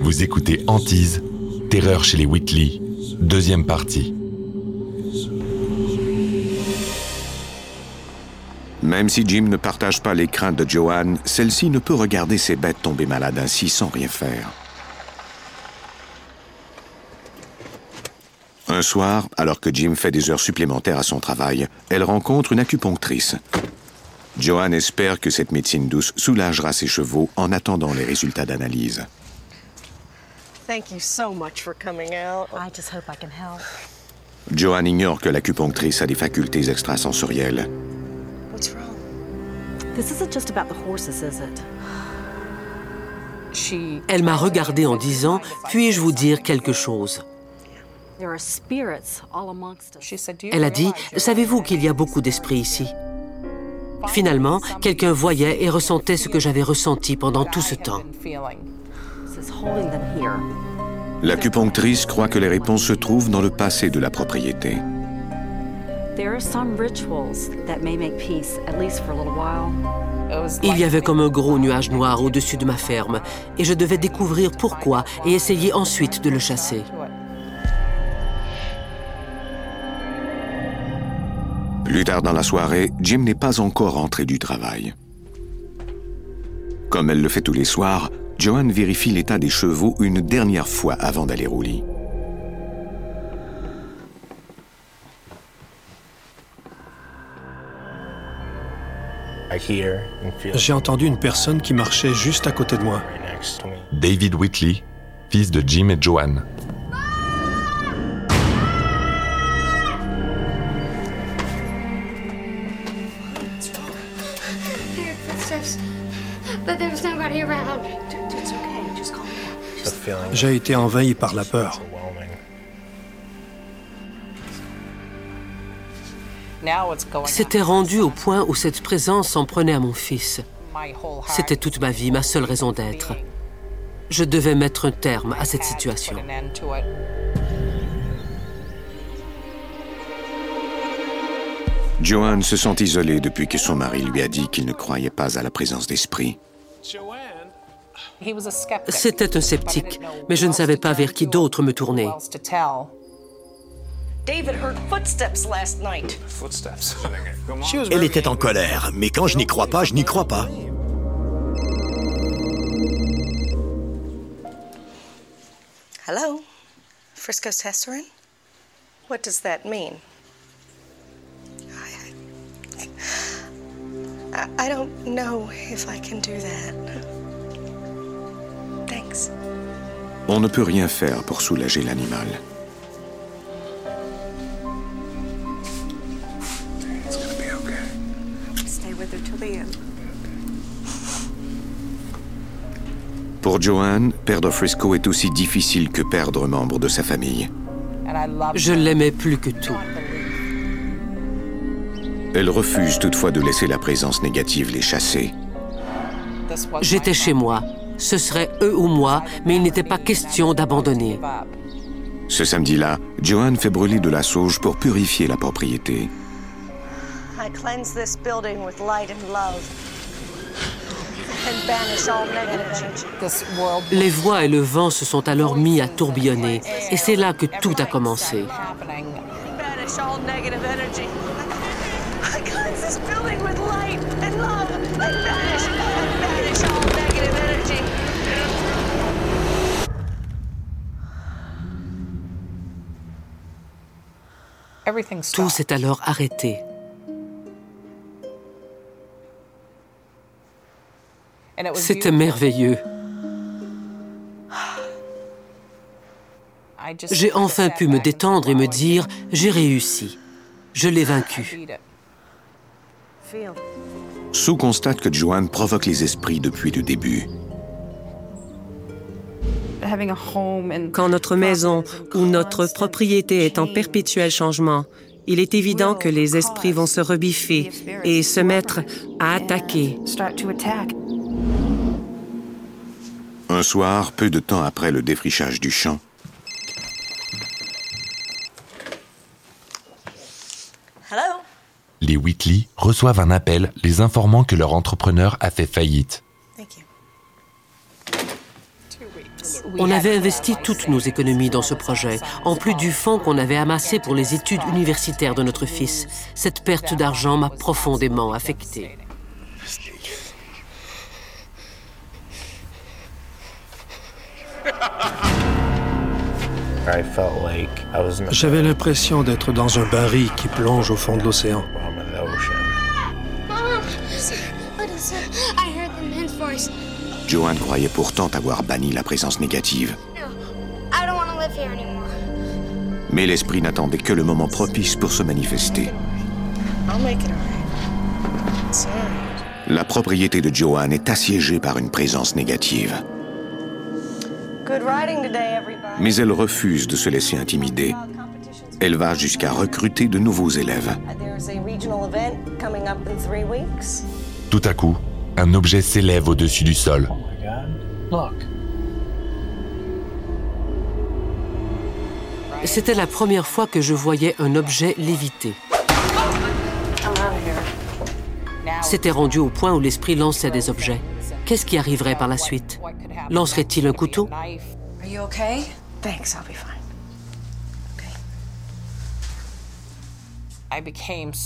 Vous écoutez Antise, Terreur chez les Whitley, deuxième partie. Même si Jim ne partage pas les craintes de Joanne, celle-ci ne peut regarder ses bêtes tomber malades ainsi sans rien faire. Un soir, alors que Jim fait des heures supplémentaires à son travail, elle rencontre une acupunctrice. Joanne espère que cette médecine douce soulagera ses chevaux en attendant les résultats d'analyse. Thank you so much for coming out. I just hope I can help. Joanne ignore que l'acupunctrice a des facultés extrasensorielles. What's wrong? This isn't just about the horses, is it? Elle m'a regardé en disant Puis-je vous dire quelque chose? There are spirits all amongst us. Elle a dit Savez-vous qu'il y a beaucoup d'esprits ici? Finalement, quelqu'un voyait et ressentait ce que j'avais ressenti pendant tout ce temps. L'acupunctrice croit que les réponses se trouvent dans le passé de la propriété. Il y avait comme un gros nuage noir au-dessus de ma ferme, et je devais découvrir pourquoi et essayer ensuite de le chasser. Plus tard dans la soirée, Jim n'est pas encore rentré du travail. Comme elle le fait tous les soirs, Joanne vérifie l'état des chevaux une dernière fois avant d'aller au lit. J'ai entendu une personne qui marchait juste à côté de moi. David Whitley, fils de Jim et Joanne. J'ai été envahi par la peur. C'était rendu au point où cette présence s'en prenait à mon fils. C'était toute ma vie, ma seule raison d'être. Je devais mettre un terme à cette situation. Joanne se sent isolée depuis que son mari lui a dit qu'il ne croyait pas à la présence d'esprit. C'était un sceptique, mais je ne savais pas vers qui d'autre me tourner. David heard footsteps last night. Elle était en colère, mais quand je n'y crois pas, je n'y crois pas. Hello? Frisco Tesserin? What does that mean? I, I, I don't know if I can do that. On ne peut rien faire pour soulager l'animal. Pour Joanne, perdre Frisco est aussi difficile que perdre un membre de sa famille. Je l'aimais plus que tout. Elle refuse toutefois de laisser la présence négative les chasser. J'étais chez moi. Ce serait eux ou moi, mais il n'était pas question d'abandonner. Ce samedi-là, Joanne fait brûler de la sauge pour purifier la propriété. Les voix et le vent se sont alors mis à tourbillonner, et c'est là que tout a commencé. Tout s'est alors arrêté. C'était merveilleux. J'ai enfin pu me détendre et me dire, j'ai réussi. Je l'ai vaincu. Sue constate que Joanne provoque les esprits depuis le début. Quand notre maison ou notre propriété est en perpétuel changement, il est évident que les esprits vont se rebiffer et se mettre à attaquer. Un soir, peu de temps après le défrichage du champ, Hello? Les Whitley reçoivent un appel les informant que leur entrepreneur a fait faillite. On avait investi toutes nos économies dans ce projet, en plus du fonds qu'on avait amassé pour les études universitaires de notre fils. Cette perte d'argent m'a profondément affecté. J'avais l'impression d'être dans un baril qui plonge au fond de l'océan. Joanne croyait pourtant avoir banni la présence négative. Mais l'esprit n'attendait que le moment propice pour se manifester. La propriété de Joanne est assiégée par une présence négative. Mais elle refuse de se laisser intimider. Elle va jusqu'à recruter de nouveaux élèves. Tout à coup, un objet s'élève au-dessus du sol. C'était la première fois que je voyais un objet léviter. C'était rendu au point où l'esprit lançait des objets. Qu'est-ce qui arriverait par la suite? Lancerait-il un couteau?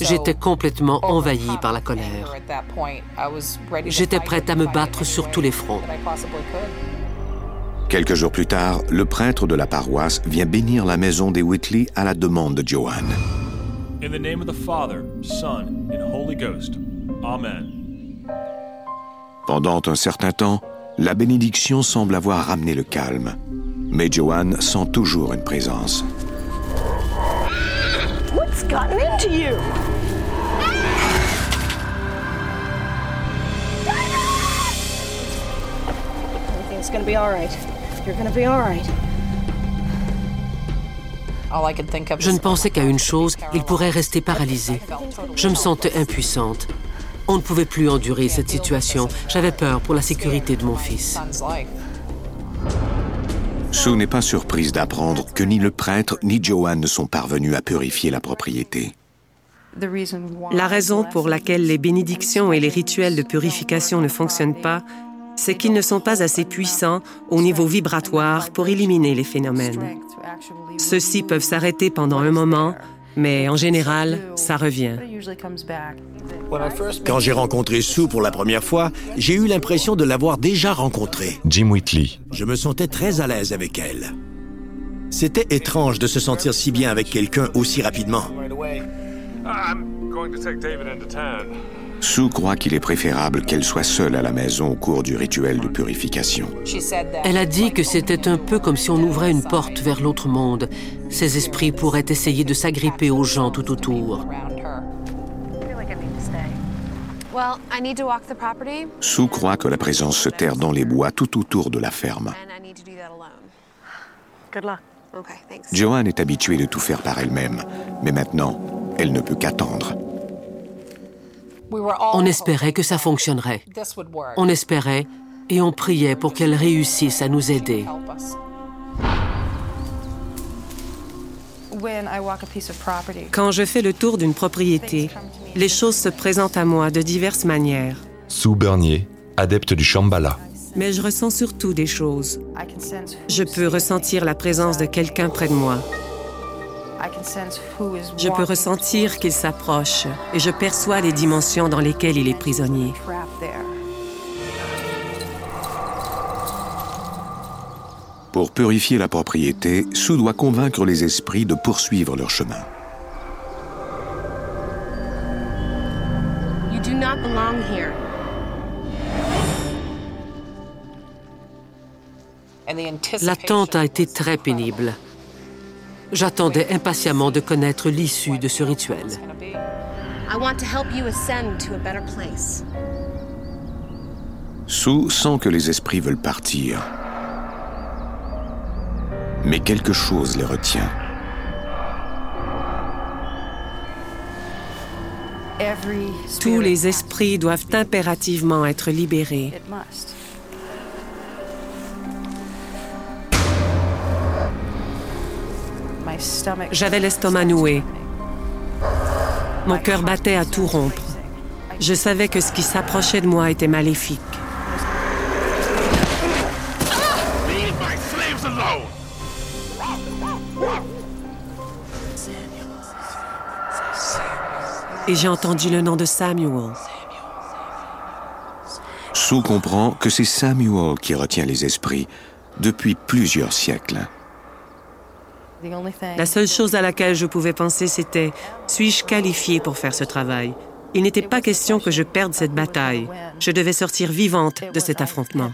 J'étais complètement envahi par la colère. J'étais prête à me battre sur tous les fronts. Quelques jours plus tard, le prêtre de la paroisse vient bénir la maison des Whitley à la demande de Joanne. Pendant un certain temps, la bénédiction semble avoir ramené le calme, mais Joanne sent toujours une présence. What's gotten into you? Everything's gonna be all right. You're gonna be all right. Je ne pensais qu'à une chose, il pourrait rester paralysé. Je me sentais impuissante. On ne pouvait plus endurer cette situation. J'avais peur pour la sécurité de mon fils. Sue n'est pas surprise d'apprendre que ni le prêtre ni Joanne ne sont parvenus à purifier la propriété. La raison pour laquelle les bénédictions et les rituels de purification ne fonctionnent pas, c'est qu'ils ne sont pas assez puissants au niveau vibratoire pour éliminer les phénomènes. Ceux-ci peuvent s'arrêter pendant un moment, mais en général, ça revient. Quand j'ai rencontré Sue pour la première fois, j'ai eu l'impression de l'avoir déjà rencontrée. Jim Whitley. Je me sentais très à l'aise avec elle. C'était étrange de se sentir si bien avec quelqu'un aussi rapidement. Sue croit qu'il est préférable qu'elle soit seule à la maison au cours du rituel de purification. Elle a dit que c'était un peu comme si on ouvrait une porte vers l'autre monde. Ces esprits pourraient essayer de s'agripper aux gens tout autour. Sue croit que la présence se terre dans les bois tout autour de la ferme. Joanne est habituée de tout faire par elle-même, mais maintenant, elle ne peut qu'attendre. On espérait que ça fonctionnerait. On espérait et on priait pour qu'elle réussisse à nous aider. Quand je fais le tour d'une propriété, les choses se présentent à moi de diverses manières. Sue Bernier, adepte du Shambhala. Mais je ressens surtout des choses. Je peux ressentir la présence de quelqu'un près de moi. Je peux ressentir qu'il s'approche et je perçois les dimensions dans lesquelles il est prisonnier. Pour purifier la propriété, Sue doit convaincre les esprits de poursuivre leur chemin. L'attente a été très pénible. J'attendais impatiemment de connaître l'issue de ce rituel. Sue sent que les esprits veulent partir. Mais quelque chose les retient. Tous les esprits doivent impérativement être libérés. J'avais l'estomac noué. Mon cœur battait à tout rompre. Je savais que ce qui s'approchait de moi était maléfique. Et j'ai entendu le nom de Samuel. Sue comprend que c'est Samuel qui retient les esprits depuis plusieurs siècles. La seule chose à laquelle je pouvais penser, c'était suis-je qualifiée pour faire ce travail? Il n'était pas question que je perde cette bataille. Je devais sortir vivante de cet affrontement.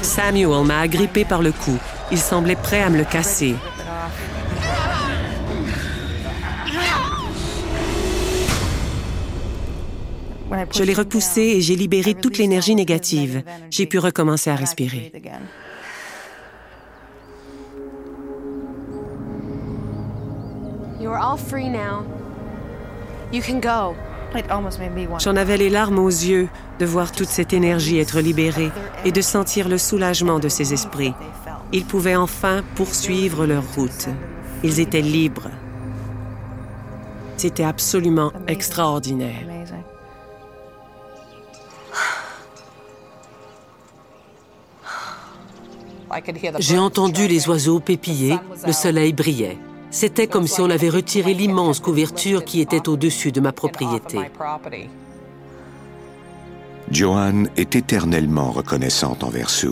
Samuel m'a agrippé par le cou. Il semblait prêt à me le casser. Je l'ai repoussé et j'ai libéré toute l'énergie négative. J'ai pu recommencer à respirer. J'en avais les larmes aux yeux de voir toute cette énergie être libérée et de sentir le soulagement de ces esprits. Ils pouvaient enfin poursuivre leur route. Ils étaient libres. C'était absolument extraordinaire. J'ai entendu les oiseaux pépiller, le soleil brillait. C'était comme si on avait retiré l'immense couverture qui était au-dessus de ma propriété. Joanne est éternellement reconnaissante envers Sue.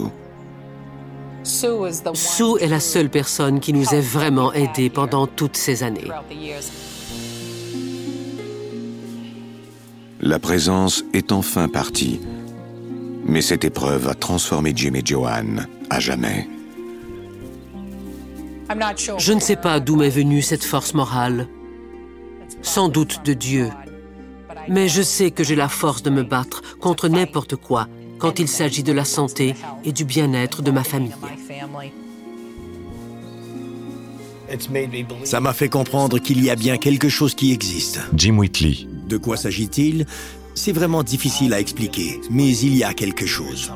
Sue est la seule personne qui nous ait vraiment aidés pendant toutes ces années. La présence est enfin partie, mais cette épreuve a transformé Jim et Joanne à jamais. Je ne sais pas d'où m'est venue cette force morale. Sans doute de Dieu. Mais je sais que j'ai la force de me battre contre n'importe quoi quand il s'agit de la santé et du bien-être de ma famille. Ça m'a fait comprendre qu'il y a bien quelque chose qui existe. Jim Whitley. De quoi s'agit-il? C'est vraiment difficile à expliquer, mais il y a quelque chose.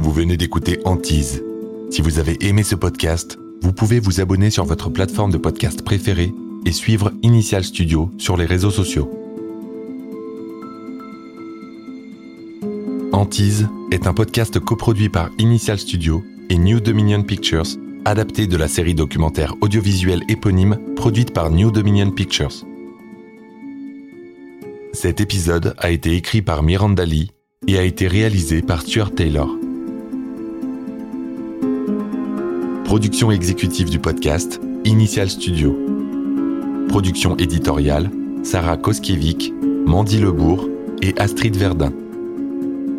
Vous venez d'écouter Antise. Si vous avez aimé ce podcast, vous pouvez vous abonner sur votre plateforme de podcast préférée et suivre Initial Studio sur les réseaux sociaux. Antise est un podcast coproduit par Initial Studio et New Dominion Pictures, adapté de la série documentaire audiovisuelle éponyme produite par New Dominion Pictures. Cet épisode a été écrit par Miranda Lee et a été réalisé par Stuart Taylor. Production exécutive du podcast, Initial Studio. Production éditoriale, Sarah Koskiewicz, Mandy Lebourg et Astrid Verdun.